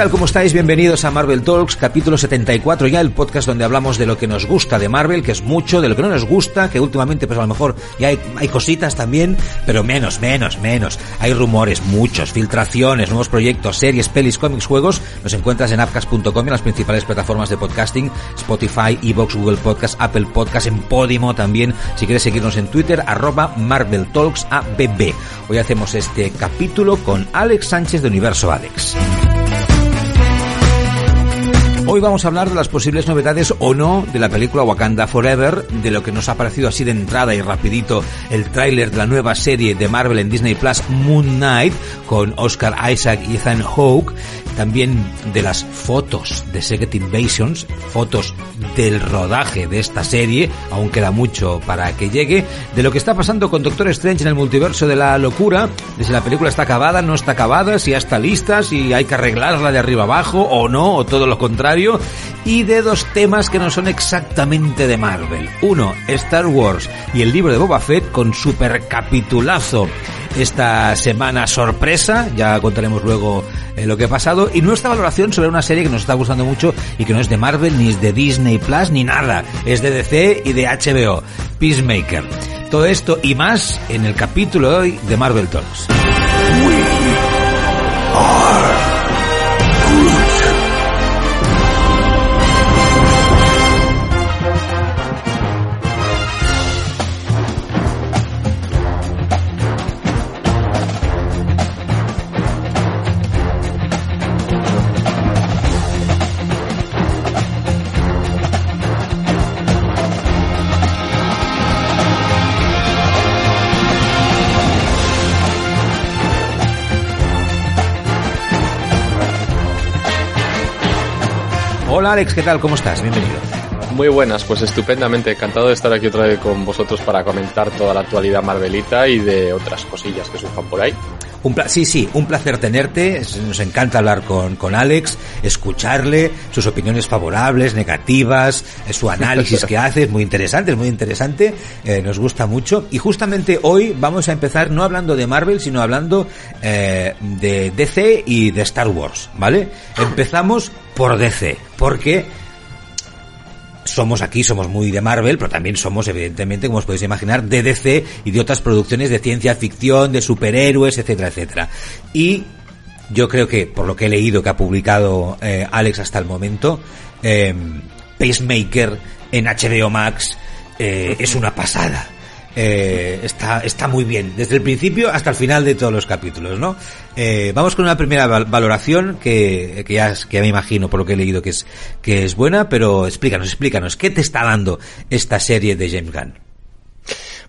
Tal? ¿Cómo estáis? Bienvenidos a Marvel Talks, capítulo 74 ya, el podcast donde hablamos de lo que nos gusta de Marvel, que es mucho, de lo que no nos gusta, que últimamente pues a lo mejor ya hay, hay cositas también, pero menos, menos, menos. Hay rumores, muchos, filtraciones, nuevos proyectos, series, pelis, cómics, juegos. Nos encuentras en appcast.com en las principales plataformas de podcasting, Spotify, Evox, Google Podcast, Apple Podcast, en Podimo también. Si quieres seguirnos en Twitter, arroba Marvel Talks ABB. Hoy hacemos este capítulo con Alex Sánchez de Universo Alex. Hoy vamos a hablar de las posibles novedades o no de la película Wakanda Forever, de lo que nos ha parecido así de entrada y rapidito el tráiler de la nueva serie de Marvel en Disney Plus Moon Knight con Oscar Isaac y Ethan Hawke, también de las fotos de Secret Invasions, fotos del rodaje de esta serie, aún queda mucho para que llegue, de lo que está pasando con Doctor Strange en el multiverso de la locura, de si la película está acabada, no está acabada, si ya está lista, si hay que arreglarla de arriba abajo o no, o todo lo contrario, y de dos temas que no son exactamente de Marvel. Uno, Star Wars y el libro de Boba Fett con super capitulazo esta semana sorpresa, ya contaremos luego eh, lo que ha pasado, y nuestra valoración sobre una serie que nos está gustando mucho y que no es de Marvel, ni es de Disney Plus, ni nada, es de DC y de HBO, Peacemaker. Todo esto y más en el capítulo de hoy de Marvel Talks. Hola Alex, ¿qué tal? ¿Cómo estás? Bienvenido. Muy buenas, pues estupendamente, encantado de estar aquí otra vez con vosotros para comentar toda la actualidad marvelita y de otras cosillas que surjan por ahí. Un sí, sí, un placer tenerte. Nos encanta hablar con, con Alex, escucharle, sus opiniones favorables, negativas, su análisis que hace, es muy interesante, es muy interesante, eh, nos gusta mucho. Y justamente hoy vamos a empezar no hablando de Marvel, sino hablando eh, de DC y de Star Wars, ¿vale? Empezamos por DC, porque somos aquí, somos muy de Marvel, pero también somos, evidentemente, como os podéis imaginar, de DC y de otras producciones de ciencia ficción, de superhéroes, etcétera, etcétera. Y yo creo que, por lo que he leído que ha publicado eh, Alex hasta el momento, eh, Pacemaker en HBO Max eh, es una pasada. Eh, está, está muy bien, desde el principio hasta el final de todos los capítulos, ¿no? Eh, vamos con una primera valoración que, que, ya, que ya me imagino por lo que he leído que es, que es buena, pero explícanos, explícanos, ¿qué te está dando esta serie de James Gunn?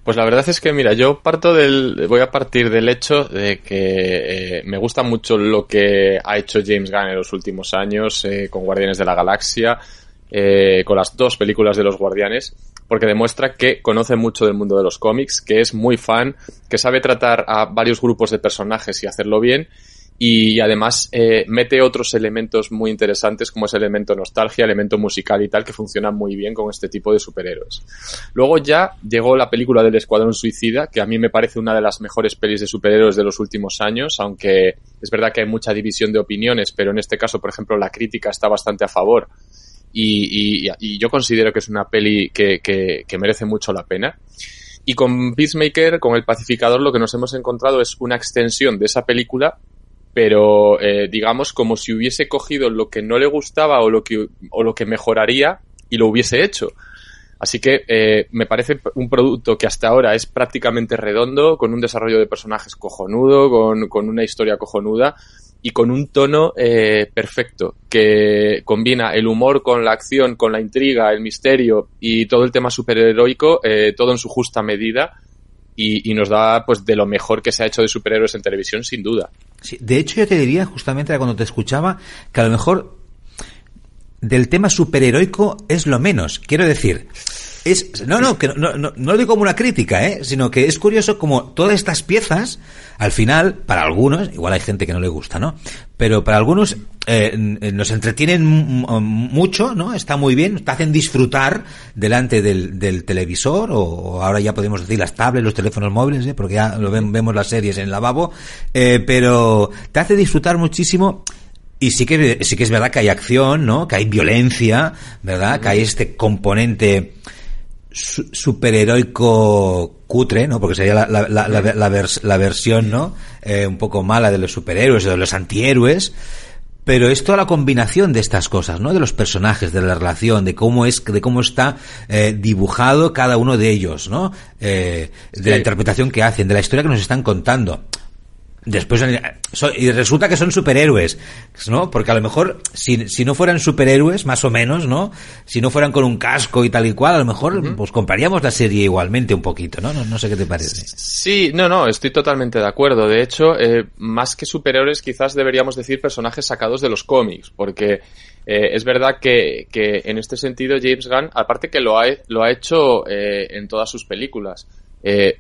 Pues la verdad es que, mira, yo parto del, voy a partir del hecho de que eh, me gusta mucho lo que ha hecho James Gunn en los últimos años eh, con Guardianes de la Galaxia, eh, con las dos películas de los Guardianes, porque demuestra que conoce mucho del mundo de los cómics, que es muy fan, que sabe tratar a varios grupos de personajes y hacerlo bien, y además eh, mete otros elementos muy interesantes como ese elemento nostalgia, elemento musical y tal que funciona muy bien con este tipo de superhéroes. Luego ya llegó la película del Escuadrón Suicida, que a mí me parece una de las mejores pelis de superhéroes de los últimos años, aunque es verdad que hay mucha división de opiniones, pero en este caso, por ejemplo, la crítica está bastante a favor y, y, y, yo considero que es una peli que, que, que, merece mucho la pena. Y con Peacemaker, con El Pacificador, lo que nos hemos encontrado es una extensión de esa película, pero eh, digamos como si hubiese cogido lo que no le gustaba o lo que, o lo que mejoraría y lo hubiese hecho. Así que eh, me parece un producto que hasta ahora es prácticamente redondo, con un desarrollo de personajes cojonudo, con, con una historia cojonuda y con un tono eh, perfecto que combina el humor con la acción, con la intriga, el misterio y todo el tema superheroico, eh, todo en su justa medida. y, nos da pues de lo mejor que se ha hecho de superhéroes en televisión, sin duda. Sí, de hecho, yo te diría, justamente cuando te escuchaba, que a lo mejor del tema superheroico es lo menos. Quiero decir, es, no, no, que no, no, no, lo digo como una crítica, ¿eh? sino que es curioso como todas estas piezas, al final, para algunos, igual hay gente que no le gusta, ¿no? Pero para algunos eh, nos entretienen mucho, ¿no? Está muy bien, te hacen disfrutar delante del, del televisor, o, ahora ya podemos decir las tablets, los teléfonos móviles, ¿eh? porque ya lo vemos las series en el lavabo, eh, pero te hace disfrutar muchísimo y sí que, sí que es verdad que hay acción, ¿no? Que hay violencia, ¿verdad? Que hay este componente superheroico cutre, ¿no? Porque sería la, la, la, la, versión, ¿no? Eh, un poco mala de los superhéroes, de los antihéroes. Pero es toda la combinación de estas cosas, ¿no? De los personajes, de la relación, de cómo es, de cómo está eh, dibujado cada uno de ellos, ¿no? Eh, de la interpretación que hacen, de la historia que nos están contando. Después, y resulta que son superhéroes, ¿no? Porque a lo mejor, si, si no fueran superhéroes, más o menos, ¿no? Si no fueran con un casco y tal y cual, a lo mejor, pues compraríamos la serie igualmente un poquito, ¿no? ¿no? sé qué te parece. Sí, no, no, estoy totalmente de acuerdo. De hecho, eh, más que superhéroes, quizás deberíamos decir personajes sacados de los cómics, porque eh, es verdad que, que, en este sentido James Gunn, aparte que lo ha, lo ha hecho eh, en todas sus películas, eh,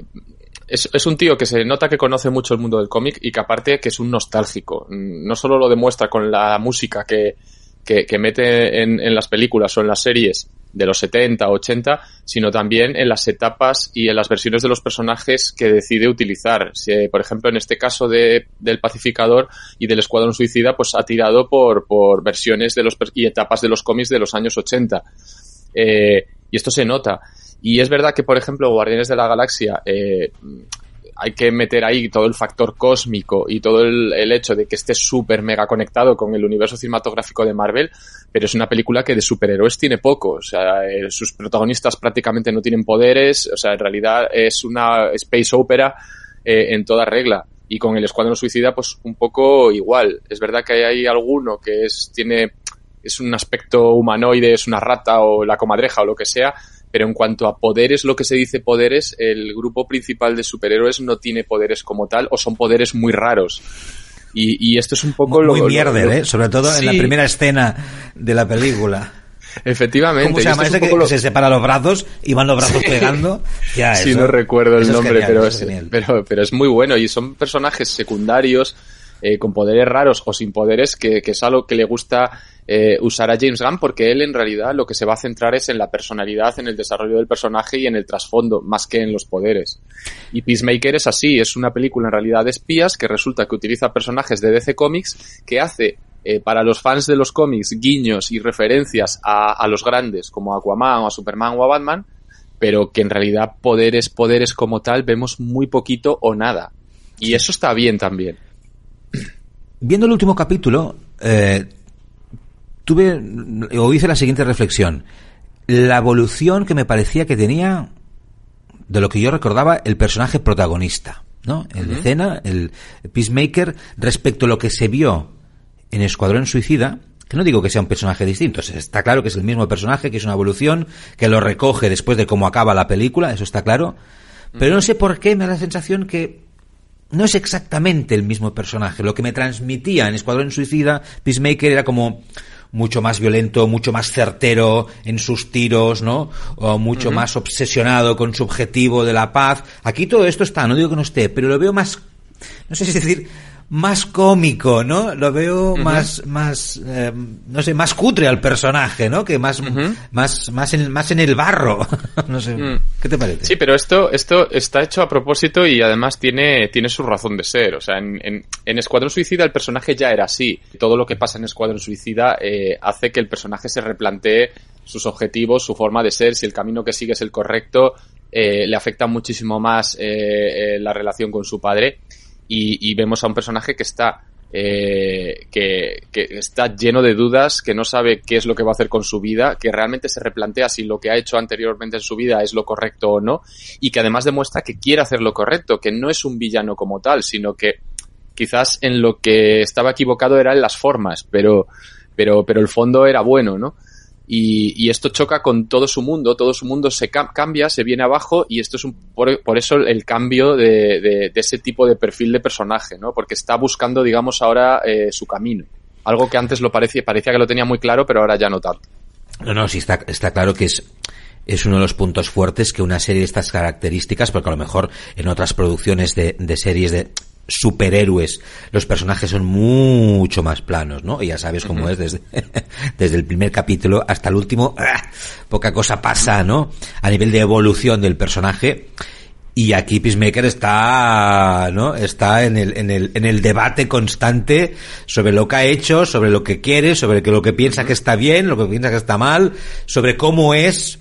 es, es, un tío que se nota que conoce mucho el mundo del cómic y que aparte que es un nostálgico. No solo lo demuestra con la música que, que, que mete en, en, las películas o en las series de los 70, 80, sino también en las etapas y en las versiones de los personajes que decide utilizar. Por ejemplo, en este caso de, del Pacificador y del Escuadrón Suicida, pues ha tirado por, por versiones de los, y etapas de los cómics de los años 80. Eh, y esto se nota. Y es verdad que, por ejemplo, Guardianes de la Galaxia, eh, hay que meter ahí todo el factor cósmico y todo el, hecho de que esté súper mega conectado con el universo cinematográfico de Marvel, pero es una película que de superhéroes tiene poco. O sea, eh, sus protagonistas prácticamente no tienen poderes. O sea, en realidad es una space opera eh, en toda regla. Y con el Escuadrón Suicida, pues un poco igual. Es verdad que hay alguno que es, tiene, es un aspecto humanoide, es una rata o la comadreja o lo que sea, pero en cuanto a poderes, lo que se dice poderes, el grupo principal de superhéroes no tiene poderes como tal o son poderes muy raros. Y, y esto es un poco muy, lo... Muy mierder, ¿eh? Sobre todo en la primera escena de la película. Efectivamente. ¿Cómo se llama ese que se separa los brazos y van los brazos pegando? Ya, sí, no recuerdo el nombre, pero, es, pero, pero es muy bueno. Y son personajes secundarios eh, con poderes raros o sin poderes, que, que, es algo que le gusta eh, usar a James Gunn, porque él en realidad lo que se va a centrar es en la personalidad, en el desarrollo del personaje y en el trasfondo, más que en los poderes. Y Peacemaker es así, es una película en realidad de espías que resulta que utiliza personajes de DC Comics que hace eh, para los fans de los cómics guiños y referencias a, a los grandes como a Aquaman o a Superman o a Batman, pero que en realidad poderes, poderes como tal vemos muy poquito o nada. Y eso está bien también viendo el último capítulo, eh, tuve o hice la siguiente reflexión. La evolución que me parecía que tenía de lo que yo recordaba el personaje protagonista, ¿no? El de escena, el Peacemaker, respecto a lo que se vio en Escuadrón Suicida, que no digo que sea un personaje distinto, está claro que es el mismo personaje, que es una evolución, que lo recoge después de cómo acaba la película, eso está claro, pero no sé por qué me da la sensación que no es exactamente el mismo personaje. Lo que me transmitía en Escuadrón Suicida, Peacemaker era como mucho más violento, mucho más certero en sus tiros, ¿no? O mucho más obsesionado con su objetivo de la paz. Aquí todo esto está, no digo que no esté, pero lo veo más, no sé si decir, más cómico, ¿no? Lo veo más, más, eh, no sé, más cutre al personaje, ¿no? Que más, más, más en, más en el barro. no sé. Mm. ¿Qué te parece? Sí, pero esto, esto está hecho a propósito y además tiene, tiene su razón de ser. O sea, en, en, en Escuadrón Suicida el personaje ya era así. Todo lo que pasa en Escuadrón Suicida eh, hace que el personaje se replantee sus objetivos, su forma de ser, si el camino que sigue es el correcto, eh, le afecta muchísimo más eh, eh la relación con su padre y, vemos a un personaje que está eh, que, que, está lleno de dudas, que no sabe qué es lo que va a hacer con su vida, que realmente se replantea si lo que ha hecho anteriormente en su vida es lo correcto o no, y que además demuestra que quiere hacer lo correcto, que no es un villano como tal, sino que quizás en lo que estaba equivocado era en las formas, pero, pero, pero el fondo era bueno, ¿no? Y, esto choca con todo su mundo, todo su mundo se cambia, se viene abajo y esto es un, por, eso el cambio de, ese tipo de perfil de personaje, ¿no? Porque está buscando, digamos, ahora eh, su camino. Algo que antes lo parecía, parecía que lo tenía muy claro, pero ahora ya no tanto. No, no, sí está, está claro que es, es uno de los puntos fuertes que una serie de estas características, porque a lo mejor en otras producciones de, de series de superhéroes, los personajes son mucho más planos, ¿no? Y ya sabes cómo es desde, desde el primer capítulo hasta el último, ¡ah! poca cosa pasa, ¿no? A nivel de evolución del personaje. Y aquí Peacemaker está, ¿no? Está en el, en el, en el debate constante sobre lo que ha hecho, sobre lo que quiere, sobre lo que piensa que está bien, lo que piensa que está mal, sobre cómo es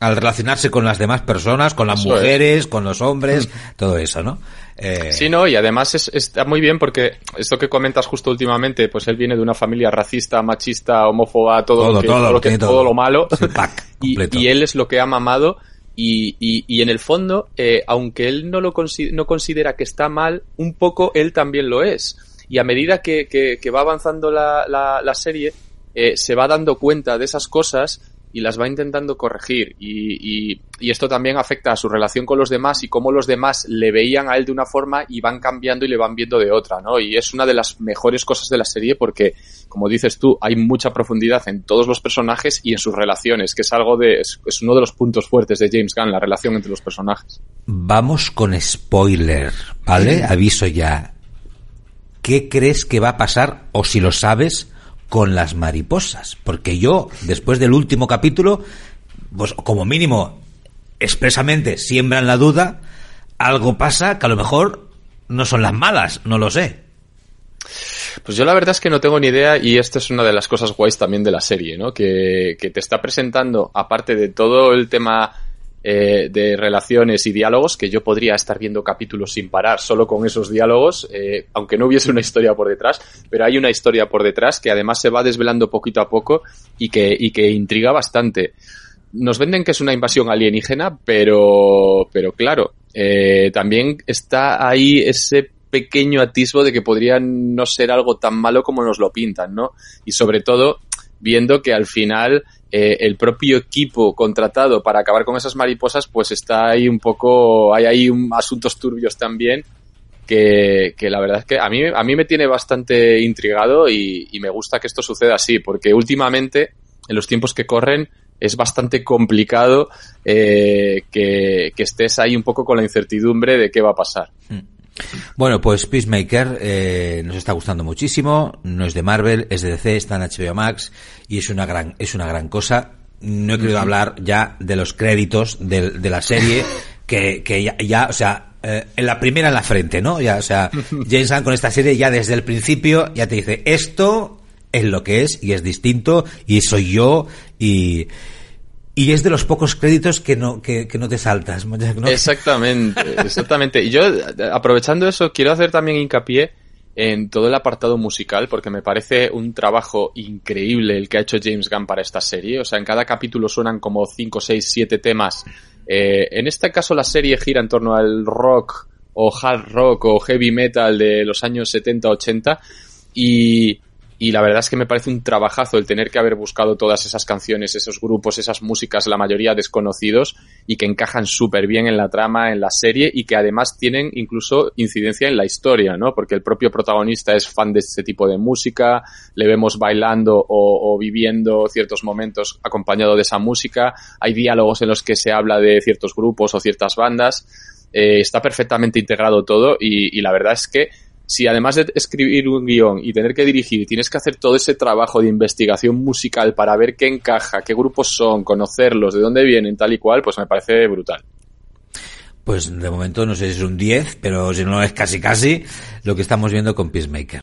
al relacionarse con las demás personas, con las mujeres, con los hombres, todo eso, ¿no? Eh... Sí, no, y además está muy bien porque esto que comentas justo últimamente, pues él viene de una familia racista, machista, homófoba, todo, lo, que, todo, lo, que, todo. lo malo, y, él es lo que ha mamado, y, y, en el fondo, eh, aunque él no lo no considera que está mal, un poco él también lo es. Y a medida que, que va avanzando la, la, la serie, eh, se va dando cuenta de esas cosas y las va intentando corregir. Y, y, y, esto también afecta a su relación con los demás y cómo los demás le veían a él de una forma y van cambiando y le van viendo de otra, ¿no? Y es una de las mejores cosas de la serie porque, como dices tú, hay mucha profundidad en todos los personajes y en sus relaciones, que es algo de, es, es uno de los puntos fuertes de James Gunn, la relación entre los personajes. Vamos con spoiler, ¿vale? Aviso ya. ¿Qué crees que va a pasar o si lo sabes? Con las mariposas. Porque yo, después del último capítulo, pues como mínimo, expresamente siembran la duda, algo pasa que a lo mejor no son las malas, no lo sé. Pues yo la verdad es que no tengo ni idea y esta es una de las cosas guays también de la serie, ¿no? Que, que te está presentando, aparte de todo el tema eh, de relaciones y diálogos que yo podría estar viendo capítulos sin parar solo con esos diálogos, eh, aunque no hubiese una historia por detrás, pero hay una historia por detrás que además se va desvelando poquito a poco y que, y que intriga bastante. Nos venden que es una invasión alienígena, pero, pero claro, eh, también está ahí ese pequeño atisbo de que podría no ser algo tan malo como nos lo pintan, ¿no? Y sobre todo, viendo que al final eh, el propio equipo contratado para acabar con esas mariposas, pues está ahí un poco, hay ahí un, asuntos turbios también, que, que, la verdad es que a mí, a mí me tiene bastante intrigado y, me gusta que esto suceda así, porque últimamente, en los tiempos que corren, es bastante complicado eh, que, que, estés ahí un poco con la incertidumbre de qué va a pasar. Hmm. Bueno, pues Peacemaker eh, nos está gustando muchísimo. No es de Marvel, es de DC, está en HBO Max y es una gran, es una gran cosa. No he querido hablar ya de los créditos de, de la serie, que, que ya, ya, o sea, eh, en la primera en la frente, ¿no? Ya, o sea, James Gunn con esta serie ya desde el principio ya te dice esto es lo que es y es distinto y soy yo y y es de los pocos créditos que no, que, que no te saltas. Exactamente, exactamente. Y yo, aprovechando eso, quiero hacer también hincapié en todo el apartado musical, porque me parece un trabajo increíble el que ha hecho James Gunn para esta serie. O sea, en cada capítulo suenan como 5, 6, 7 temas. Eh, en este caso la serie gira en torno al rock o hard rock o heavy metal de los años 70, 80. Y, y la verdad es que me parece un trabajazo el tener que haber buscado todas esas canciones, esos grupos, esas músicas, la mayoría desconocidos y que encajan súper bien en la trama, en la serie y que además tienen incluso incidencia en la historia, ¿no? Porque el propio protagonista es fan de este tipo de música, le vemos bailando o, viviendo ciertos momentos acompañado de esa música, hay diálogos en los que se habla de ciertos grupos o ciertas bandas, eh, está perfectamente integrado todo y, y la verdad es que si además de escribir un guion y tener que dirigir, tienes que hacer todo ese trabajo de investigación musical para ver qué encaja, qué grupos son, conocerlos, de dónde vienen, tal y cual, pues me parece brutal. Pues de momento no sé si es un 10, pero si no es casi casi lo que estamos viendo con Peacemaker.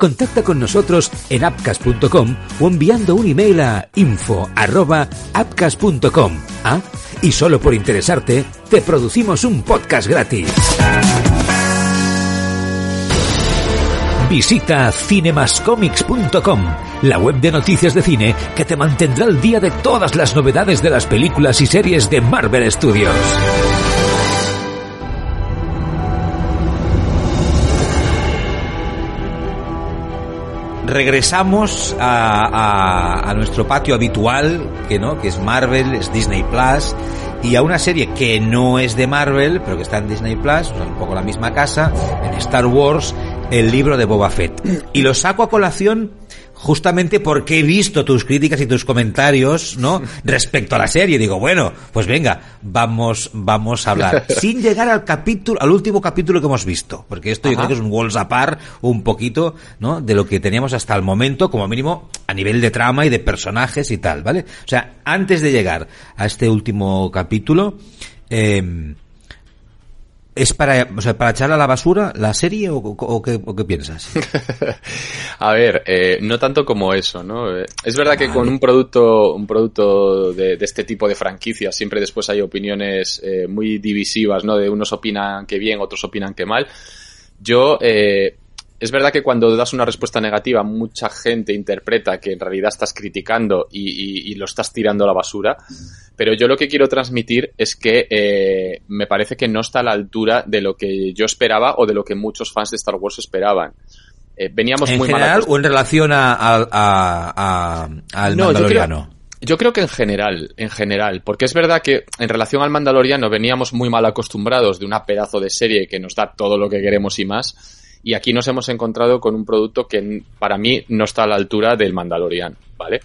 Contacta con nosotros en apcas.com o enviando un email a info@apcas.com. ¿Ah? Y solo por interesarte, te producimos un podcast gratis. Visita cinemascomics.com, la web de noticias de cine que te mantendrá al día de todas las novedades de las películas y series de Marvel Studios. Regresamos a, a, nuestro patio habitual, que no, que es Marvel, es Disney Plus, y a una serie que no es de Marvel, pero que está en Disney Plus, un poco la misma casa, en Star Wars, el libro de Boba Fett. Y lo saco a colación justamente porque he visto tus críticas y tus comentarios, ¿no? Respecto a la serie. Digo, bueno, pues venga, vamos, vamos a hablar. Sin llegar al capítulo, al último capítulo que hemos visto. Porque esto yo creo que es un walls apart un poquito, ¿no? De lo que teníamos hasta el momento, como mínimo, a nivel de trama y de personajes y tal, ¿vale? O sea, antes de llegar a este último capítulo, eh, ¿Es para, o sea, para echar a la basura la serie o, o, qué, o qué, piensas? a ver, eh, no tanto como eso, ¿no? Es verdad que con un producto, un producto de, de, este tipo de franquicias siempre después hay opiniones eh, muy divisivas, ¿no? De unos opinan que bien, otros opinan que mal. Yo, eh, es verdad que cuando das una respuesta negativa, mucha gente interpreta que en realidad estás criticando y, y, y lo estás tirando a la basura. Pero yo lo que quiero transmitir es que eh, me parece que no está a la altura de lo que yo esperaba o de lo que muchos fans de Star Wars esperaban. Eh, veníamos ¿En muy general mal o en relación a, a, a, al no, Mandaloriano? Yo creo, yo creo que en general, en general, porque es verdad que en relación al Mandaloriano veníamos muy mal acostumbrados de una pedazo de serie que nos da todo lo que queremos y más y aquí nos hemos encontrado con un producto que para mí no está a la altura del Mandalorian, ¿vale?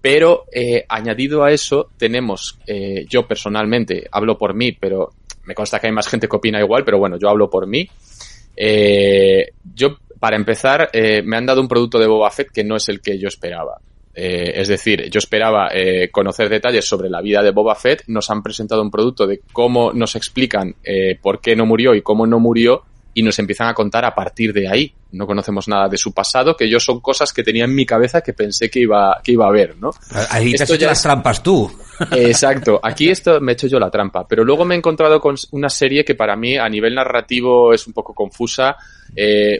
Pero eh, añadido a eso tenemos, eh, yo personalmente hablo por mí, pero me consta que hay más gente que opina igual, pero bueno, yo hablo por mí. Eh, yo, para empezar, eh, me han dado un producto de Boba Fett que no es el que yo esperaba. Eh, es decir, yo esperaba eh, conocer detalles sobre la vida de Boba Fett, nos han presentado un producto de cómo nos explican eh, por qué no murió y cómo no murió, y nos empiezan a contar a partir de ahí. No conocemos nada de su pasado, que yo son cosas que tenía en mi cabeza que pensé que iba, que iba a ver, ¿no? Ahí te has hecho las trampas tú. Exacto. Aquí esto me he hecho yo la trampa. Pero luego me he encontrado con una serie que para mí a nivel narrativo es un poco confusa. Eh,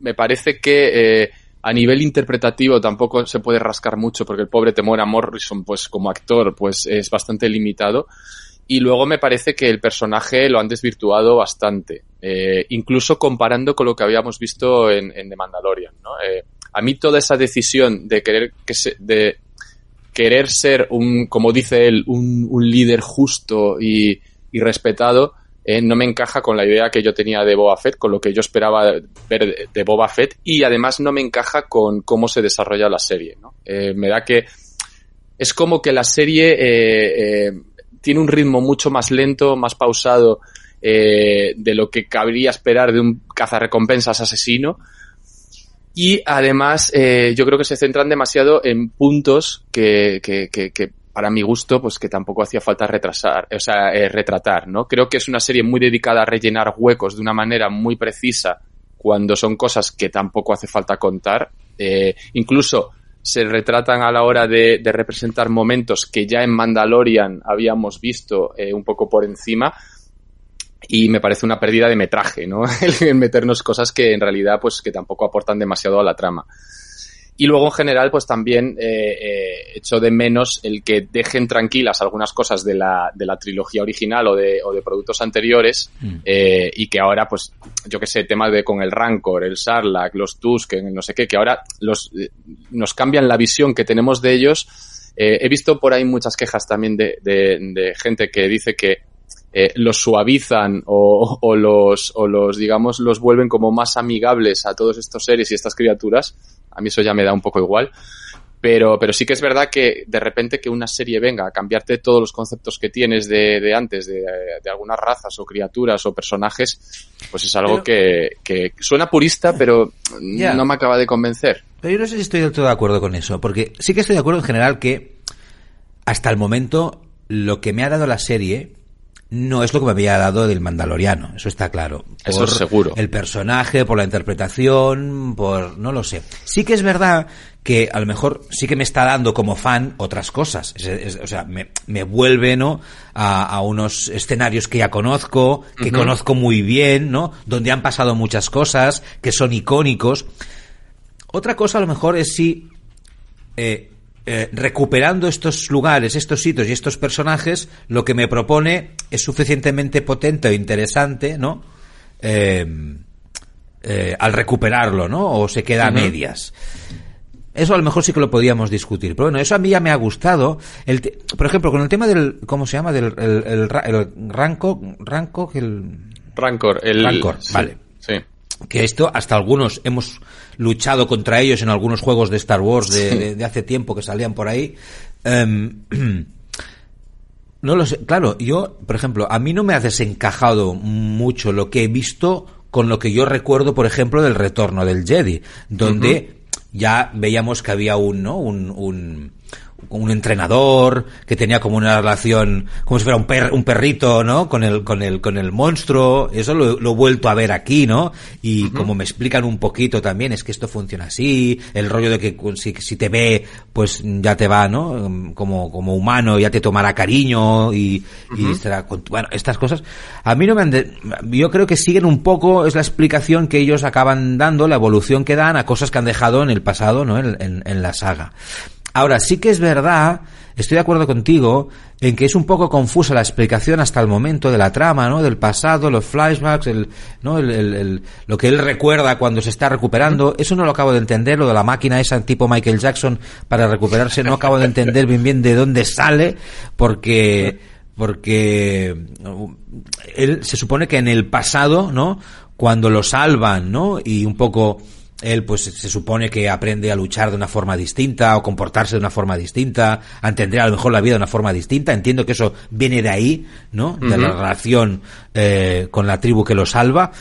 me parece que eh, a nivel interpretativo tampoco se puede rascar mucho porque el pobre Temora Morrison, pues como actor, pues es bastante limitado. Y luego me parece que el personaje lo han desvirtuado bastante, eh, incluso comparando con lo que habíamos visto en, en The Mandalorian. ¿no? Eh, a mí toda esa decisión de querer que se, de querer ser un, como dice él, un, un líder justo y, y respetado, eh, no me encaja con la idea que yo tenía de Boba Fett, con lo que yo esperaba ver de Boba Fett, y además no me encaja con cómo se desarrolla la serie. ¿no? Me da que es como que la serie tiene un ritmo mucho más lento, más pausado eh, de lo que cabría esperar de un cazarrecompensas asesino. Y además, eh, yo creo que se centran demasiado en puntos que, que, que, que, para mi gusto, pues que tampoco hacía falta retrasar, o sea, eh, retratar, ¿no? Creo que es una serie muy dedicada a rellenar huecos de una manera muy precisa cuando son cosas que tampoco hace falta contar. Eh, incluso se retratan a la hora de, representar momentos que ya en Mandalorian habíamos visto eh, un poco por encima y me parece una pérdida de metraje, ¿no? El meternos cosas que en realidad pues que tampoco aportan demasiado a la trama. Y luego en general pues también eh, eh, echo de menos el que dejen tranquilas algunas cosas de la, de la trilogía original o de, o de productos anteriores mm. eh, y que ahora pues yo que sé, temas de con el Rancor, el Sarlacc, los Tusk, no sé qué, que ahora los, nos cambian la visión que tenemos de ellos. Eh, he visto por ahí muchas quejas también de, de, de gente que dice que eh, los suavizan o, o, los, o los, digamos, los vuelven como más amigables a todos estos seres y estas criaturas. A mí eso ya me da un poco igual. Pero, pero sí que es verdad que de repente que una serie venga a cambiarte todos los conceptos que tienes de, de antes, de, de, algunas razas o criaturas o personajes, pues es algo pero, que, que, suena purista, pero yeah. no me acaba de convencer. Pero yo no sé si estoy del todo de acuerdo con eso, porque sí que estoy de acuerdo en general que hasta el momento lo que me ha dado la serie no es lo que me había dado del Mandaloriano, eso está claro. eso es seguro. El personaje, por la interpretación, por no lo sé. Sí que es verdad que a lo mejor sí que me está dando como fan otras cosas. o sea, me, me vuelve, ¿no? A, unos escenarios que ya conozco, que conozco muy bien, ¿no? Donde han pasado muchas cosas, que son icónicos. Otra cosa a lo mejor es si eh, eh, recuperando estos lugares, estos sitios y estos personajes, lo que me propone es suficientemente potente o interesante, ¿no? Eh, eh, al recuperarlo, ¿no? O se queda a medias. Eso a lo mejor sí que lo podíamos discutir. Pero bueno, eso a mí ya me ha gustado. El por ejemplo, con el tema del, ¿cómo se llama? Del el, el, el Ranco, Ranco, el... Rancor, el... Rancor, vale. Que esto hasta algunos hemos luchado contra ellos en algunos juegos de Star Wars de, hace tiempo que salían por ahí. Em, no lo sé, claro, yo, por ejemplo, a mí no me ha desencajado mucho lo que he visto con lo que yo recuerdo, por ejemplo, del retorno del Jedi, donde ya veíamos que había un, ¿no? un, un un entrenador que tenía como una relación como si fuera un, un perrito no con el con el con el monstruo. Eso lo, he vuelto a ver aquí no y como me explican un poquito también es que esto funciona así el rollo de que si, si te ve pues ya te va no como como humano ya te tomará cariño y, y será bueno estas cosas. A mí no me han yo creo que siguen un poco es la explicación que ellos acaban dando la evolución que dan a cosas que han dejado en el pasado no en, en la saga Ahora, sí que es verdad, estoy de acuerdo contigo, en que es un poco confusa la explicación hasta el momento de la trama, ¿no? Del pasado, los flashbacks, el, ¿no? El, lo que él recuerda cuando se está recuperando. Eso no lo acabo de entender, lo de la máquina esa tipo Michael Jackson para recuperarse, no acabo de entender bien bien de dónde sale, porque, porque él se supone que en el pasado, ¿no? Cuando lo salvan, ¿no? Y un poco, él pues se supone que aprende a luchar de una forma distinta o comportarse de una forma distinta, a entender a lo mejor la vida de una forma distinta. Entiendo que eso viene de ahí, ¿no? De la relación eh, con la tribu que lo salva.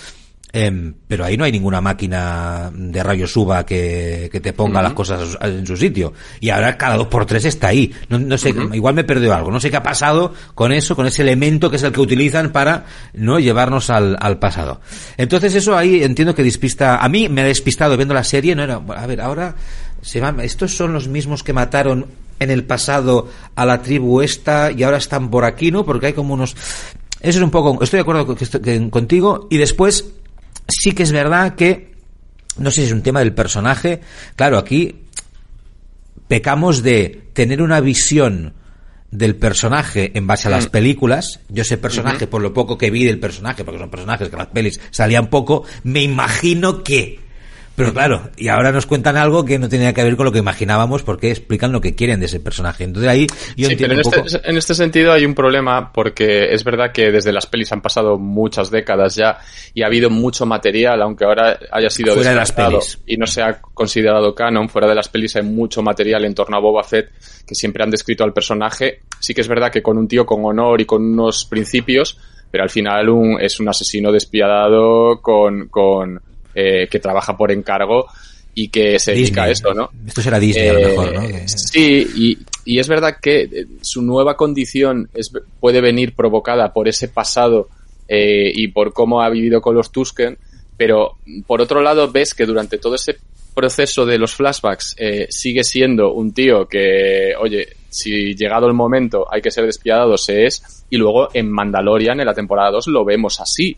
Em, pero ahí no hay ninguna máquina de rayos suba que, te ponga las cosas en su sitio. Y ahora cada dos por tres está ahí. No, sé, igual me perdió algo. No sé qué ha pasado con eso, con ese elemento que es el que utilizan para no llevarnos al, pasado. Entonces eso ahí entiendo que despista. A mí me ha despistado viendo la serie. No era, a ver, ahora se van, estos son los mismos que mataron en el pasado a la tribu esta y ahora están por aquí, ¿no? Porque hay como unos. Eso es un poco. Estoy de acuerdo contigo. Y después sí que es verdad que, no sé si es un tema del personaje, claro, aquí pecamos de tener una visión del personaje en base a las mm. películas. Yo ese personaje, por lo poco que vi del personaje, porque son personajes que en las pelis salían poco, me imagino que pero claro, y ahora nos cuentan algo que no tenía que ver con lo que imaginábamos porque explican lo que quieren de ese personaje. Entonces ahí yo entiendo en, este, en este sentido hay un problema porque es verdad que desde las pelis han pasado muchas décadas ya y ha habido mucho material, aunque ahora haya sido fuera de las pelis. y no se ha considerado canon, fuera de las pelis hay mucho material en torno a Boba Fett que siempre han descrito al personaje. Sí que es verdad que con un tío con honor y con unos principios, pero al final un, es un asesino despiadado con, con eh, que trabaja por encargo y que se dedica a eso, ¿no? Esto será Disney a lo mejor, ¿no? Eh, sí, y, y, es verdad que eh, su nueva condición es, puede venir provocada por ese pasado eh, y por cómo ha vivido con los Tusken, pero por otro lado ves que durante todo ese proceso de los flashbacks eh, sigue siendo un tío que, oye, si llegado el momento hay que ser despiadado, se es, y luego en Mandalorian en la temporada 2 lo vemos así.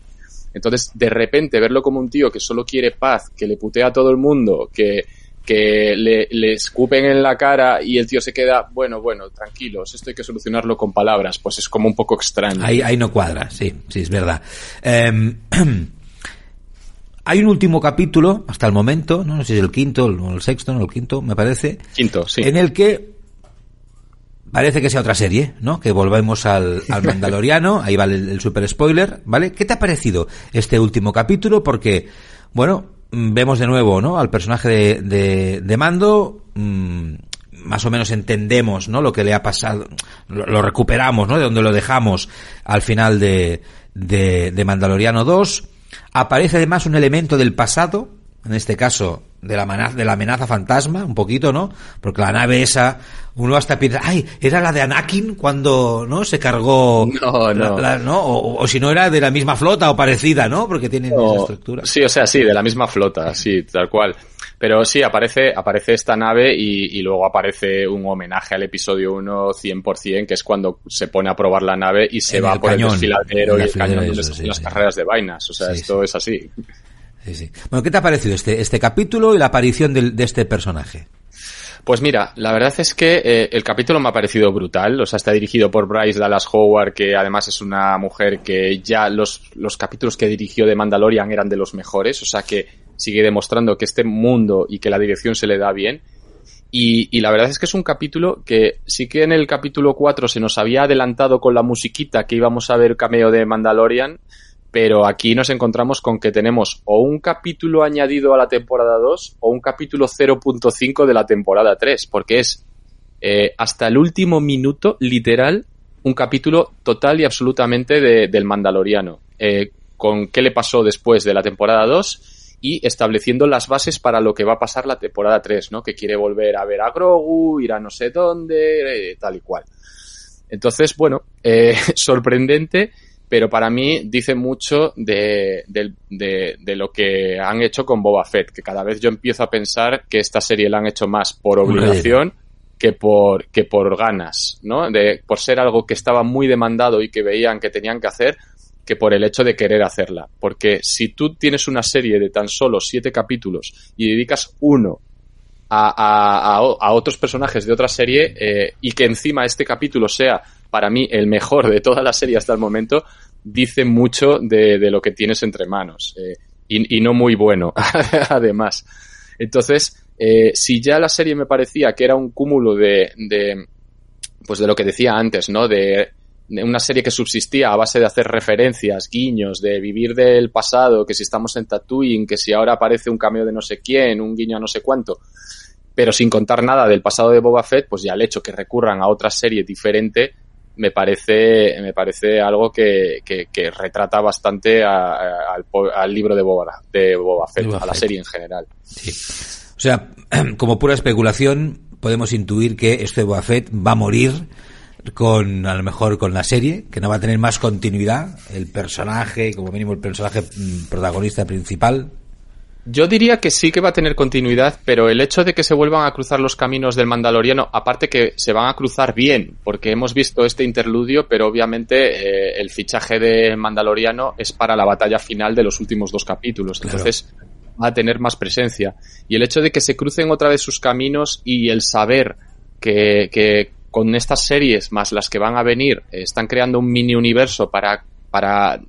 Entonces, de repente, verlo como un tío que solo quiere paz, que le putea a todo el mundo, que, que le, le, escupen en la cara y el tío se queda, bueno, bueno, tranquilos, esto hay que solucionarlo con palabras, pues es como un poco extraño. Ahí, ahí no cuadra, sí, sí, es verdad. Em, hay un último capítulo, hasta el momento, no, sé si es el quinto o el sexto, no, el quinto, me parece. Quinto, sí. En el que Parece que sea otra serie, ¿no? Que volvemos al, al Mandaloriano, ahí vale el, super spoiler, ¿vale? ¿Qué te ha parecido este último capítulo? Porque, bueno, mm, vemos de nuevo, ¿no? Al personaje de, de, de Mando, mmm, más o menos entendemos, ¿no? Lo que le ha pasado, lo, recuperamos, ¿no? De donde lo dejamos al final de, de, de Mandaloriano 2. Aparece además un elemento del pasado, en este caso de la amenaza fantasma, un poquito, ¿no? Porque la nave esa, uno hasta piensa, ay, era la de Anakin cuando, ¿no? Se cargó. No, no. la- ¿no? O, o si no era de la misma flota o parecida, ¿no? Porque tienen esa No, estructura. Sí, o sea, sí, de la misma flota, sí, tal cual. Pero sí, aparece, aparece esta nave y, y luego aparece un homenaje al episodio 1 100%, que es cuando se pone a probar la nave y se En va el por cañón, el desfiladero y la el cañón sí, hacen las sí. carreras de vainas. O sea, esto es así. Sí, sí. Bueno, ¿qué te ha parecido este, este capítulo y la aparición de este personaje? Pues mira, la verdad es que eh, el capítulo me ha parecido brutal. O sea, está dirigido por Bryce Dallas Howard, que además es una mujer que ya los, los capítulos que dirigió de Mandalorian eran de los mejores. O sea, que sigue demostrando que este mundo y que la dirección se le da bien. Y, y la verdad es que es un capítulo que sí que en el capítulo 4 se nos había adelantado con la musiquita que íbamos a ver cameo de Mandalorian, pero aquí nos encontramos con que tenemos o un capítulo añadido a la temporada 2 o un capítulo 0.5 de la temporada 3, porque es eh, hasta el último minuto, literal, un capítulo total y absolutamente de- del Mandaloriano, eh, con qué le pasó después de la temporada 2 y estableciendo las bases para lo que va a pasar la temporada 3, ¿no? Que quiere volver a ver a Grogu, ir a no sé dónde, eh, tal y cual. Entonces, bueno, sorprendente, pero para mí dice mucho de, del- de- de lo que han hecho con Boba Fett, que cada vez yo empiezo a pensar que esta serie la han hecho más por obligación que por, que por ganas, ¿no? De, por ser algo que estaba muy demandado y que veían que tenían que hacer, que por el hecho de querer hacerla. Porque si tú tienes una serie de tan solo siete capítulos y dedicas uno a, a- a a otros personajes de otra serie eh, y que encima este capítulo sea para mí el mejor de toda la serie hasta el momento, dice mucho de, de lo que tienes entre manos. eh, y, y no muy bueno, además. Entonces, eh, si ya la serie me parecía que era un cúmulo de, de pues de lo que decía antes, ¿no? De, una serie que subsistía a base de hacer referencias, guiños, de vivir del pasado, que si estamos en Tatooine, que si ahora aparece un cameo de no sé quién, un guiño a no sé cuánto, pero sin contar nada del pasado de Boba Fett, pues ya el hecho que recurran a otra serie diferente me parece, me parece algo que, que, que retrata bastante a- a- al, al libro de Boba, de Boba Fett, Boba a la Fett. serie en general. Sí. O sea, como pura especulación, podemos intuir que este Boba Fett va a morir con, a lo mejor, con la serie, que no va a tener más continuidad, el personaje, como mínimo el personaje mm, protagonista principal. Yo diría que sí que va a tener continuidad, pero el hecho de que se vuelvan a cruzar los caminos del Mandaloriano, aparte que se van a cruzar bien, porque hemos visto este interludio, pero obviamente eh, el fichaje de Mandaloriano es para la batalla final de los últimos dos capítulos, Claro. entonces va a tener más presencia. Y el hecho de que se crucen otra vez sus caminos y el saber que, que con estas series más las que van a venir eh, están creando un mini universo para, para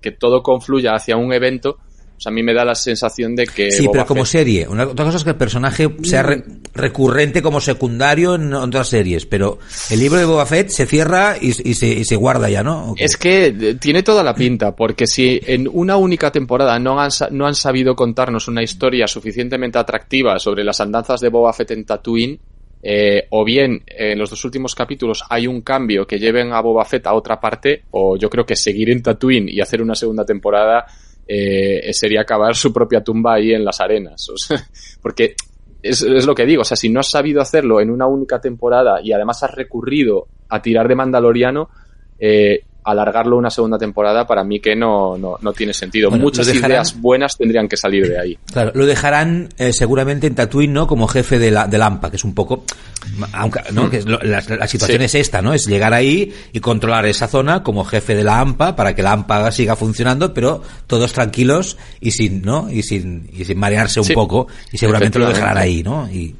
que todo confluya hacia un evento, pues a mí me da la sensación de que Sí, Boba pero como Fett- serie. Una, otra cosa es que el personaje sea re- recurrente como secundario en otras series, pero el libro de Boba Fett se cierra y, y se, y se guarda ya, ¿no? ¿O? Es que eh, tiene toda la pinta, porque si en una única temporada no han, no han sabido contarnos una historia suficientemente atractiva sobre las andanzas de Boba Fett en Tatooine, eh, o bien eh, en los dos últimos capítulos hay un cambio que lleven a Boba Fett a otra parte, o yo creo que seguir en Tatooine y hacer una segunda temporada eh, sería acabar su propia tumba ahí en las arenas. O sea, porque es, es lo que digo, o sea, si no has sabido hacerlo en una única temporada y además has recurrido a tirar de Mandaloriano, eh, alargarlo una segunda temporada para mí que no, no, no tiene sentido. Bueno, Muchas dejarán- ideas buenas tendrían que salir de ahí. Claro, lo dejarán eh, seguramente en Tatooine, ¿no? Como jefe de la, del AMPA, que es un poco, aunque, ¿no? Que es lo- la, la situación Sí. es esta, ¿no? Es llegar ahí y controlar esa zona como jefe de la AMPA para que la AMPA siga funcionando, pero todos tranquilos y sin, ¿no? Y sin, y sin marearse un Sí, poco y seguramente lo dejarán ahí. ¿no? Y,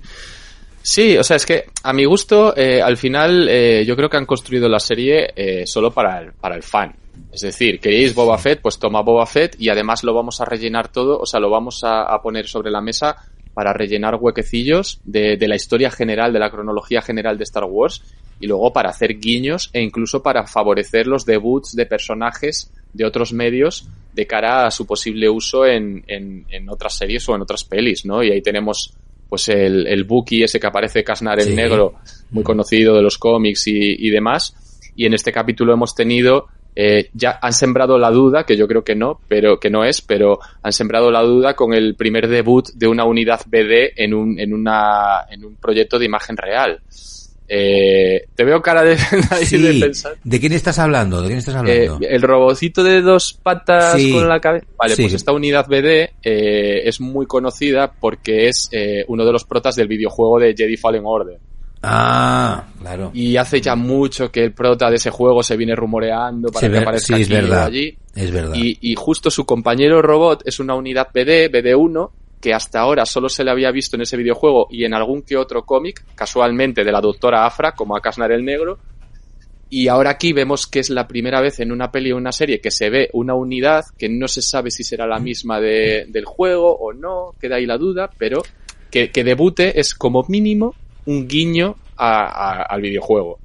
Sí, o sea, es que a mi gusto, eh, al final, eh, yo creo que han construido la serie eh, solo para el, para el fan. Es decir, queréis Boba Fett, pues toma Boba Fett y además lo vamos a rellenar todo, o sea, lo vamos a, a poner sobre la mesa para rellenar huequecillos de, de la historia general, de la cronología general de Star Wars y luego para hacer guiños e incluso para favorecer los debuts de personajes de otros medios de cara a su posible uso en, en, en otras series o en otras pelis, ¿no? Y ahí tenemos pues el, el Buki ese que aparece Casnar el Sí. negro, muy conocido de los cómics y, y demás. Y en este capítulo hemos tenido eh, ya han sembrado la duda, que yo creo que no, pero que no es, pero han sembrado la duda con el primer debut de una unidad BD en un, en una, en un proyecto de imagen real. Eh, te veo cara de, de, pensar. ¿De quién estás hablando? ¿De quién estás hablando? Eh, el robocito de dos patas con la cabeza. Vale, pues esta unidad BD eh, es muy conocida porque es eh, uno de los protas del videojuego de Jedi Fallen Order. Ah, claro. Y hace ya mucho que el prota de ese juego se viene rumoreando para que aparezca sí, es verdad, allí. Es verdad. Y, y, justo su compañero robot es una unidad BD, BD1, que hasta ahora solo se le había visto en ese videojuego y en algún que otro cómic, casualmente de la doctora Afra, como a Casnar el Negro. Y ahora aquí vemos que es la primera vez en una peli o una serie que se ve una unidad que no se sabe si será la misma de, del juego o no, queda ahí la duda, pero que, que debute es como mínimo un guiño a, a, al videojuego.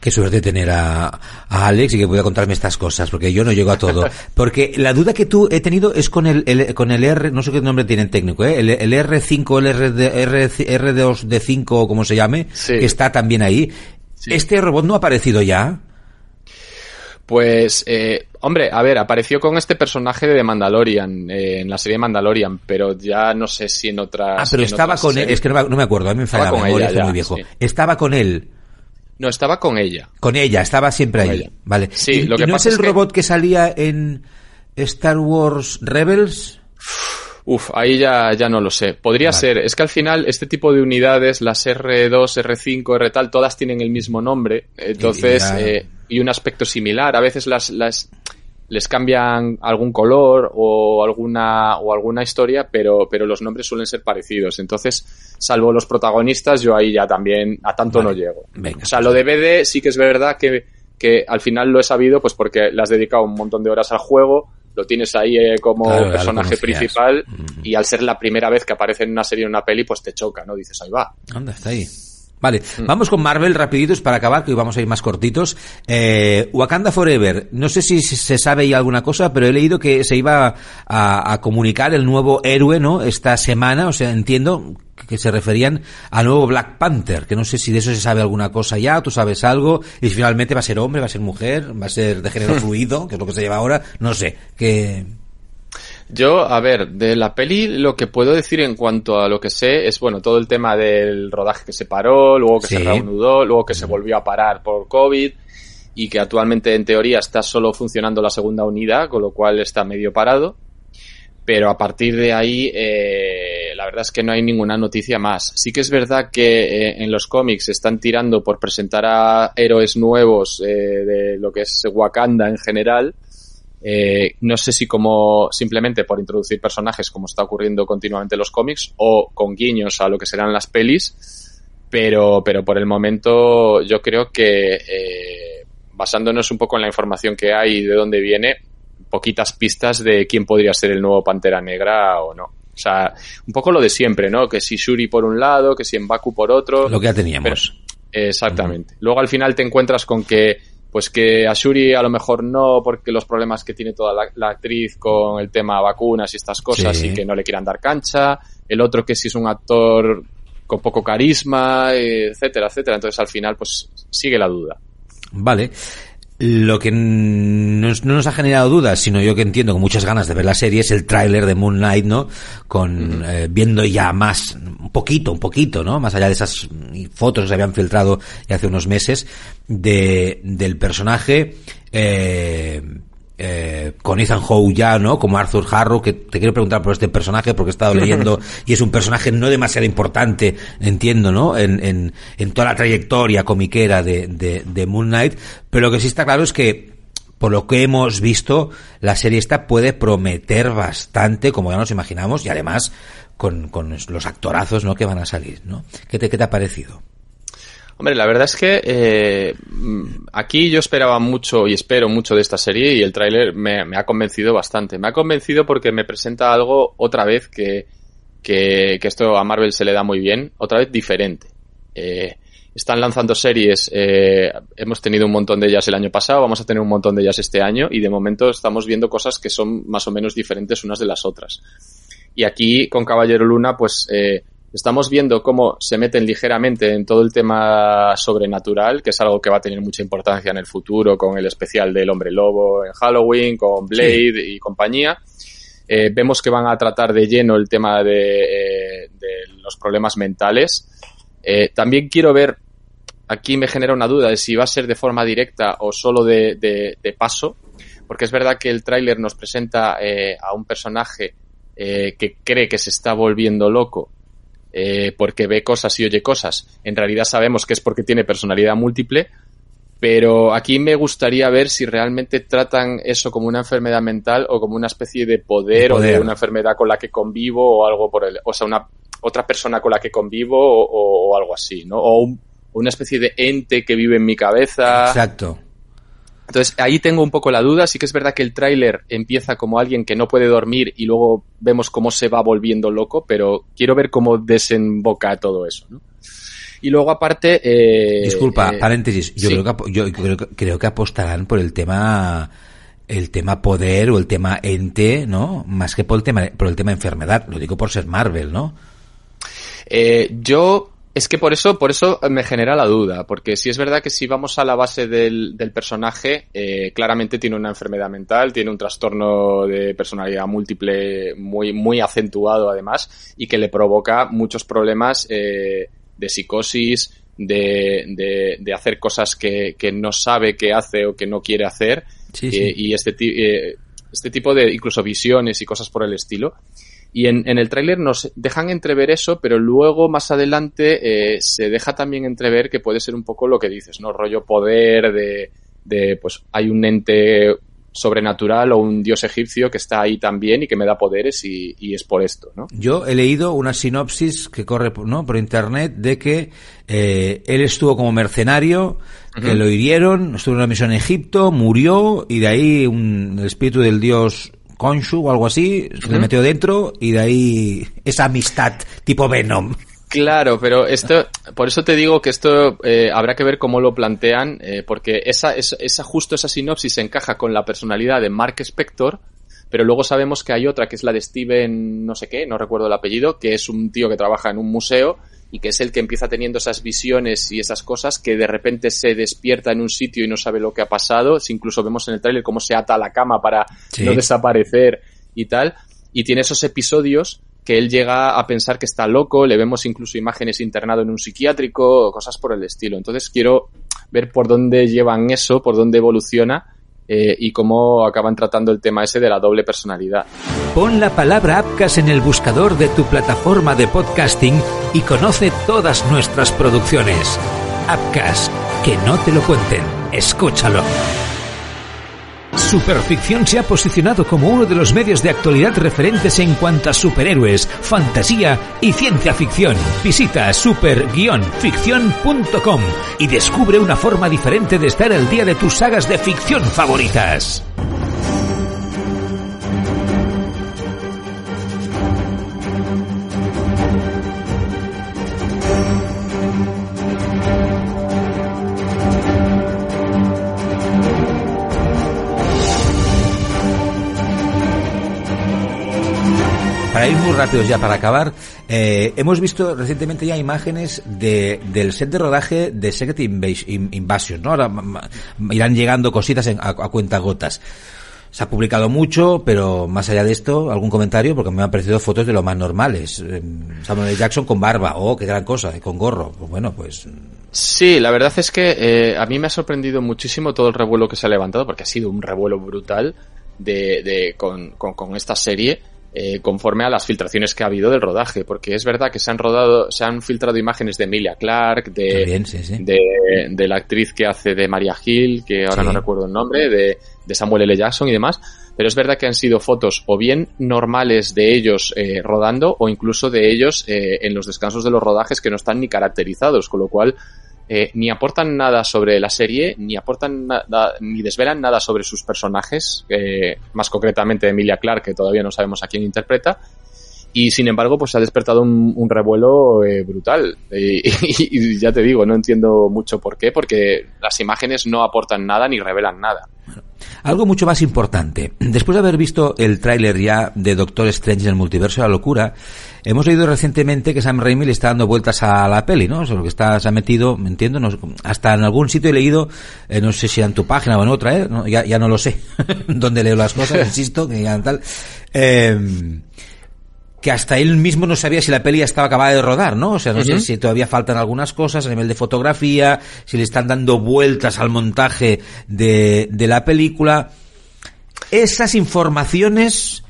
Qué suerte tener a, a, Alex y que pueda contarme estas cosas, porque yo no llego a todo. Porque la duda que tú he tenido es con el, el con el R, no sé qué nombre tiene en técnico, ¿eh? el, el R5, el R, R, R2D5 o como se llame, sí. que está también ahí. Sí. ¿Este robot no ha aparecido ya? Pues, eh, hombre, a ver, apareció con este personaje de Mandalorian, eh, en la serie Mandalorian, pero ya no sé si en otras. Ah, pero estaba con él, es que no me, no me acuerdo, a mí me falla la memoria, muy viejo. Sí. Estaba con él. No, estaba con ella. Con ella, estaba siempre ahí. Ella. Vale. Sí, ¿Y, lo que ¿y no pasa es el es robot que... que salía en Star Wars Rebels? Uf, ahí ya, ya no lo sé. Podría vale. ser. Es que al final este tipo de unidades, las R2, R5, R tal, todas tienen el mismo nombre. Entonces, y, eh, y un aspecto similar. A veces las, las les cambian algún color o alguna o alguna historia, pero, pero los nombres suelen ser parecidos. Entonces, salvo los protagonistas, yo ahí ya también a tanto vale. no llego. Venga, o sea, lo de BD sí que es verdad que, que al final lo he sabido, pues porque le has dedicado un montón de horas al juego, lo tienes ahí eh, como claro, personaje principal mm. y al ser la primera vez que aparece en una serie o una peli, pues te choca, ¿no? Dices, ahí va. ¿Dónde está ahí? Vale, mm. vamos con Marvel rapiditos para acabar, que hoy vamos a ir más cortitos. Eh, Wakanda Forever, no sé si se sabe ya alguna cosa, pero he leído que se iba a, a, comunicar el nuevo héroe, ¿no? Esta semana, o sea, entiendo que se referían al nuevo Black Panther, que no sé si de eso se sabe alguna cosa ya, tú sabes algo, y si finalmente va a ser hombre, va a ser mujer, va a ser de género fluido, que es lo que se lleva ahora, no sé, que... Yo, a ver, de la peli lo que puedo decir en cuanto a lo que sé es, bueno, todo el tema del rodaje que se paró, luego que sí. se reanudó, luego que se volvió a parar por COVID y que actualmente en teoría está solo funcionando la segunda unidad, con lo cual está medio parado. Pero a partir de ahí, eh, la verdad es que no hay ninguna noticia más. Sí que es verdad que eh, en los cómics están tirando por presentar a héroes nuevos eh, de lo que es Wakanda en general, eh, no sé si como simplemente por introducir personajes como está ocurriendo continuamente en los cómics o con guiños a lo que serán las pelis, pero, pero por el momento yo creo que eh, basándonos un poco en la información que hay y de dónde viene, poquitas pistas de quién podría ser el nuevo Pantera Negra o no. O sea, un poco lo de siempre, ¿no? Que si Shuri por un lado, que si Mbaku por otro. Lo que ya teníamos. Pero, exactamente. Uh -huh. Luego al final te encuentras con que pues que a Shuri a lo mejor no, porque los problemas que tiene toda la, la actriz con el tema vacunas y estas cosas sí. y que no le quieran dar cancha. El otro que si es un actor con poco carisma, etcétera, etcétera. Entonces al final pues sigue la duda. Vale. Lo que no, no, nos ha generado dudas, sino yo que entiendo con muchas ganas de ver la serie es el tráiler de Moon Knight, ¿no? Con uh -huh. eh, viendo ya más, un poquito, un poquito, ¿no? Más allá de esas fotos que se habían filtrado ya hace unos meses de del personaje. Eh, eh, con Ethan Howe ya, ¿no? Como Arthur Harrow, que te quiero preguntar por este personaje porque he estado leyendo y es un personaje no demasiado importante, entiendo, ¿no? En, en, en toda la trayectoria comiquera de, de, de Moon Knight, pero lo que sí está claro es que por lo que hemos visto, la serie esta puede prometer bastante, como ya nos imaginamos, y además con, con los actorazos, ¿no? Que van a salir, ¿no? ¿Qué te, qué te ha parecido? Hombre, la verdad es que eh, aquí yo esperaba mucho y espero mucho de esta serie y el tráiler me, me, ha convencido bastante. Me ha convencido porque me presenta algo otra vez que, que, que esto a Marvel se le da muy bien, otra vez diferente. Eh, están lanzando series, eh, hemos tenido un montón de ellas el año pasado, vamos a tener un montón de ellas este año y de momento estamos viendo cosas que son más o menos diferentes unas de las otras. Y aquí con Caballero Luna, pues eh, Estamos viendo cómo se meten ligeramente en todo el tema sobrenatural, que es algo que va a tener mucha importancia en el futuro con el especial del hombre lobo en Halloween, con Blade y compañía. Eh, vemos que van a tratar de lleno el tema de, eh, los problemas mentales. Eh, también quiero ver, aquí me genera una duda de si va a ser de forma directa o solo de, de paso, porque es verdad que el tráiler nos presenta a un personaje que cree que se está volviendo loco eh, porque ve cosas y oye cosas. En realidad sabemos que es porque tiene personalidad múltiple, pero aquí me gustaría ver si realmente tratan eso como una enfermedad mental o como una especie de poder, o de una enfermedad con la que convivo o algo por el, o sea, una otra persona con la que convivo o, algo así, ¿no? O una especie de ente que vive en mi cabeza. Exacto. Entonces ahí tengo un poco la duda. Sí que es verdad que el tráiler empieza como alguien que no puede dormir y luego vemos cómo se va volviendo loco, pero quiero ver cómo desemboca todo eso, ¿no? Y luego aparte... Eh, Disculpa, eh, paréntesis. Yo, creo que, yo creo, que apostarán por el tema el tema poder o el tema ente, ¿no? Más que por el tema por el tema enfermedad. Lo digo por ser Marvel, ¿no? Eh, yo es que por eso, por eso me genera la duda, porque si es verdad que si vamos a la base del, personaje, eh, claramente tiene una enfermedad mental, tiene un trastorno de personalidad múltiple muy, muy acentuado además, y que le provoca muchos problemas eh, de psicosis, de, de, hacer cosas que, que, no sabe que hace o que no quiere hacer, eh, y este, este tipo de incluso visiones y cosas por el estilo. Y en, en el tráiler nos dejan entrever eso, pero luego más adelante eh, se deja también entrever que puede ser un poco lo que dices, ¿no? Rollo poder de, de pues hay un ente sobrenatural o un dios egipcio que está ahí también y que me da poderes y, y, es por esto, ¿no? Yo he leído una sinopsis que corre ¿no? por internet de que eh, él estuvo como mercenario, que lo hirieron, estuvo en una misión en Egipto, murió y de ahí un, el espíritu del dios Konshu o algo así, se le metió dentro y de ahí esa amistad tipo Venom. Claro, pero esto, por eso te digo que esto eh, habrá que ver cómo lo plantean, eh, porque esa, esa, justo esa sinopsis encaja con la personalidad de Mark Spector, pero luego sabemos que hay otra que es la de Steven, no sé qué, no recuerdo el apellido, que es un tío que trabaja en un museo y que es el que empieza teniendo esas visiones y esas cosas que de repente se despierta en un sitio y no sabe lo que ha pasado. Incluso vemos en el tráiler cómo se ata a la cama para no desaparecer y tal. Y tiene esos episodios que él llega a pensar que está loco, le vemos incluso imágenes internado en un psiquiátrico, cosas por el estilo. Entonces quiero ver por dónde llevan eso, por dónde evoluciona eh, y cómo acaban tratando el tema ese de la doble personalidad. Pon la palabra Apcas en el buscador de tu plataforma de podcasting y conoce todas nuestras producciones. Apcas, que no te lo cuenten, escúchalo. Superficción se ha posicionado como uno de los medios de actualidad referentes en cuanto a superhéroes, fantasía y ciencia ficción. Visita super-ficción.com y descubre una forma diferente de estar al día de tus sagas de ficción favoritas. Para ir muy rápidos ya para acabar, eh, hemos visto recientemente ya imágenes de, del set de rodaje de Secret Invasion, ¿no? Ahora irán llegando cositas a, cuenta gotas. Se ha publicado mucho, pero más allá de esto, algún comentario, porque me han parecido fotos de lo más normales. Eh, Samuel Jackson con barba, oh, qué gran cosa, con gorro. Pues bueno, pues. Sí, la verdad es que eh, a mí me ha sorprendido muchísimo todo el revuelo que se ha levantado, porque ha sido un revuelo brutal de, con esta serie eh, conforme a las filtraciones que ha habido del rodaje, porque es verdad que se han rodado, se han filtrado imágenes de Emilia Clark, de, de, la actriz que hace de Maria Hill, que ahora no recuerdo el nombre, de, de, Samuel L. Jackson y demás, pero es verdad que han sido fotos o bien normales de ellos eh, rodando o incluso de ellos eh, en los descansos de los rodajes que no están ni caracterizados, con lo cual eh, ni aportan nada sobre la serie, ni aportan nada, ni desvelan nada sobre sus personajes, eh, más concretamente Emilia Clark, que todavía no sabemos a quién interpreta, y sin embargo, pues ha despertado un, revuelo eh, brutal. Y, ya te digo, no entiendo mucho por qué, porque las imágenes no aportan nada ni revelan nada. algo mucho más importante. Después de haber visto el tráiler ya de Doctor Strange en el multiverso de la locura, hemos leído recientemente que Sam Raimi le está dando vueltas a la peli, ¿no? O sea, que está, se ha metido, me entiendo, hasta en algún sitio he leído, eh, no sé si en tu página o en otra, ¿eh? ya, ya no lo sé, dónde leo las cosas, insisto, que ya tal. Eh, que hasta él mismo no sabía si la peli ya estaba acabada de rodar, ¿no? O sea, no sé si todavía faltan algunas cosas a nivel de fotografía, si le están dando vueltas al montaje de, de la película. Esas informaciones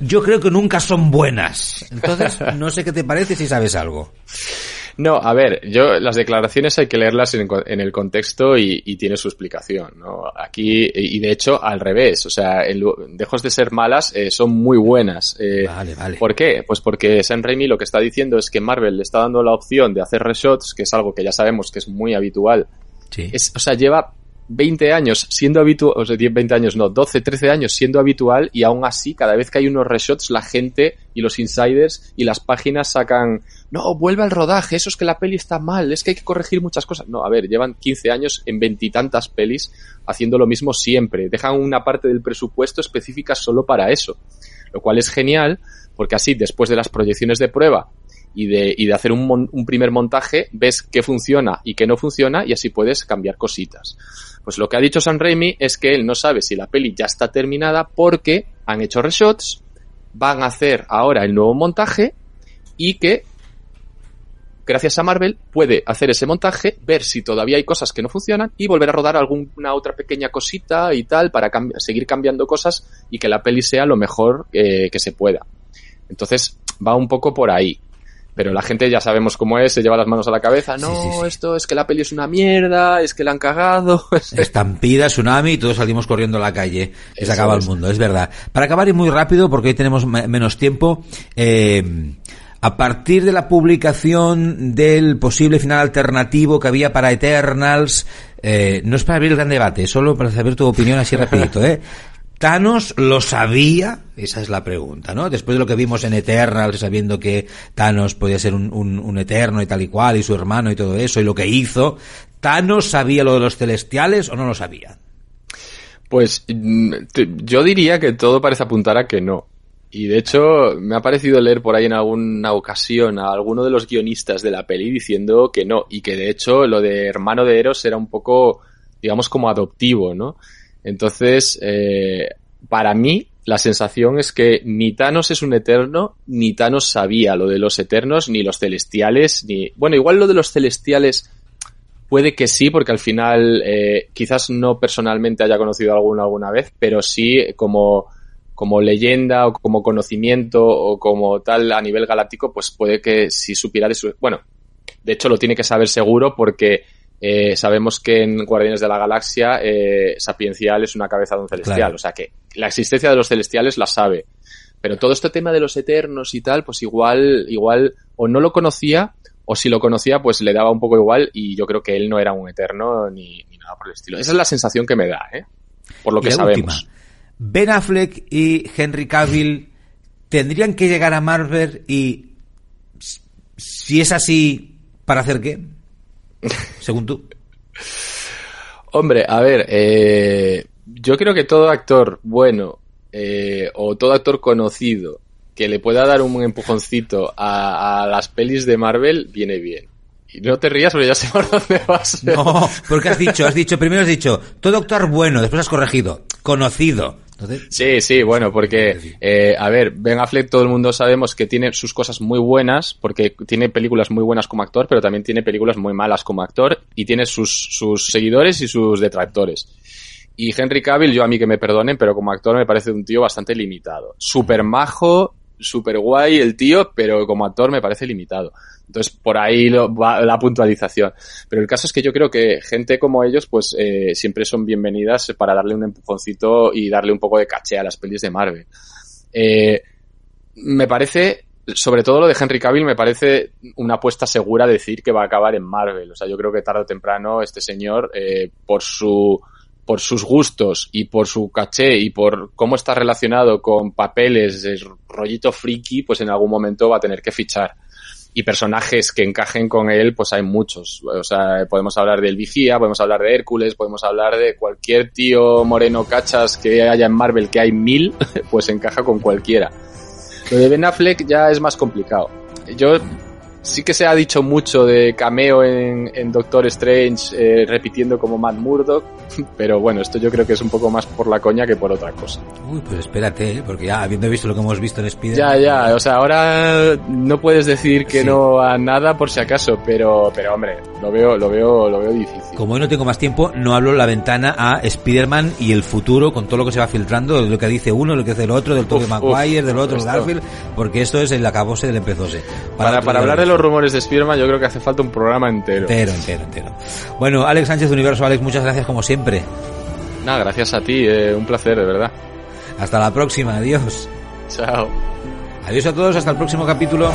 yo creo que nunca son buenas. Entonces, no sé qué te parece si sabes algo. No, a ver, yo las declaraciones hay que leerlas en, el contexto y, tiene su explicación, ¿no? Aquí, y de hecho, al revés, o sea, dejos de ser malas, eh, son muy buenas. Eh, vale, vale. ¿Por qué? Pues porque Sam Raimi lo que está diciendo es que Marvel le está dando la opción de hacer reshots, que es algo que ya sabemos que es muy habitual. Sí. Es, o sea, lleva 20 años siendo habitual, o sea, 10, 20 años, no, 12, 13 años siendo habitual y aún así, cada vez que hay unos reshots, la gente y los insiders y las páginas sacan, no, vuelve al rodaje, eso es que la peli está mal, es que hay que corregir muchas cosas. No, a ver, llevan 15 años en veintitantas pelis haciendo lo mismo siempre. Dejan una parte del presupuesto específica solo para eso. Lo cual es genial, porque así, después de las proyecciones de prueba y de, y de hacer un, un primer montaje, ves qué funciona y qué no funciona y así puedes cambiar cositas. Pues lo que ha dicho San Raimi es que él no sabe si la peli ya está terminada porque han hecho reshots, van a hacer ahora el nuevo montaje y que gracias a Marvel puede hacer ese montaje, ver si todavía hay cosas que no funcionan y volver a rodar alguna otra pequeña cosita y tal para seguir cambiando cosas y que la peli sea lo mejor eh, que se pueda. Entonces va un poco por ahí pero la gente ya sabemos cómo es, se lleva las manos a la cabeza, no, esto es que la peli es una mierda, es que la han cagado. Estampida, tsunami y todos salimos corriendo a la calle y se acaba el mundo, es verdad. Para acabar y muy rápido, porque hoy tenemos menos tiempo, eh, a partir de la publicación del posible final alternativo que había para Eternals, eh, no es para abrir el gran debate, solo para saber tu opinión así rapidito, ¿eh? ¿Thanos lo sabía? Esa es la pregunta, ¿no? Después de lo que vimos en Eternal, sabiendo que Thanos podía ser un, eterno y tal y cual, y su hermano y todo eso, y lo que hizo, ¿Thanos sabía lo de los celestiales o no lo sabía? Pues mm, yo diría que todo parece apuntar a que no. Y de hecho, me ha parecido leer por ahí en alguna ocasión a alguno de los guionistas de la peli diciendo que no, y que de hecho lo de hermano de Eros era un poco, digamos, como adoptivo, ¿no? Entonces, eh, para mí, la sensación es que ni Thanos es un eterno, ni Thanos sabía lo de los eternos, ni los celestiales, ni... Bueno, igual lo de los celestiales puede que sí, porque al final eh, quizás no personalmente haya conocido alguno alguna vez, pero sí como, como leyenda o como conocimiento o como tal a nivel galáctico, pues puede que si supiera de su... Bueno, de hecho lo tiene que saber seguro porque eh, sabemos que en Guardianes de la Galaxia eh, Sapiencial es una cabeza de un celestial, o sea que la existencia de los celestiales la sabe. Pero todo este tema de los eternos y tal, pues igual, igual, o no lo conocía, o si lo conocía, pues le daba un poco igual, y yo creo que él no era un eterno ni, nada por el estilo. Esa es la sensación que me da, ¿eh? Por lo que sabemos. Ben Affleck y Henry Cavill tendrían que llegar a Marvel y si es así, ¿para hacer qué? Según tú. Hombre, a ver, eh, yo creo que todo actor bueno eh, o todo actor conocido que le pueda dar un empujoncito a, las pelis de Marvel viene bien. Y no te rías porque ya sé por dónde vas. No, porque has dicho, has dicho, primero has dicho, todo actor bueno, después has corregido, conocido. Sí, sí, bueno, porque, eh, a ver, Ben Affleck todo el mundo sabemos que tiene sus cosas muy buenas, porque tiene películas muy buenas como actor, pero también tiene películas muy malas como actor, y tiene sus, sus seguidores y sus detractores. Y Henry Cavill, yo a mí que me perdonen, pero como actor me parece un tío bastante limitado. Super majo, super guay el tío, pero como actor me parece limitado. Entonces, por ahí va la puntualización. Pero el caso es que yo creo que gente como ellos, pues eh, siempre son bienvenidas para darle un empujoncito y darle un poco de caché a las pelis de Marvel. Eh, me parece, sobre todo lo de Henry Cavill, me parece una apuesta segura decir que va a acabar en Marvel. O sea, yo creo que tarde o temprano este señor, eh, por su por sus gustos y por su caché y por cómo está relacionado con papeles, de rollito friki, pues en algún momento va a tener que fichar. y personajes que encajen con él, pues hay muchos. O sea, podemos hablar del Vigía, podemos hablar de Hércules, podemos hablar de cualquier tío moreno cachas que haya en Marvel, que hay mil, pues encaja con cualquiera. Lo de Ben Affleck ya es más complicado. Yo sí que se ha dicho mucho de cameo en, en Doctor Strange eh, repitiendo como Matt Murdock, pero bueno, esto yo creo que es un poco más por la coña que por otra cosa. Uy, pues espérate, ¿eh? porque ya habiendo visto lo que hemos visto en Spider Ya, ya, o sea, ahora no puedes decir que Sí. no a nada por si acaso, pero, pero hombre, lo veo, lo veo, lo veo difícil. Como hoy no tengo más tiempo, no hablo la ventana a Spider-Man y el futuro con todo lo que se va filtrando, de lo que dice uno, lo que dice el otro, del Tobey Maguire, del otro, esto. Garfield, porque esto es el acabose del empezose. Para, para día hablar de esto. Rumores de Spider-Man, yo creo que hace falta un programa entero. Entero, entero, entero. Bueno, Alex Sánchez de Universo, Alex, muchas gracias como siempre. Nada, gracias a ti, eh, un placer, de verdad. Hasta la próxima, adiós. Chao. Adiós a todos, hasta el próximo capítulo.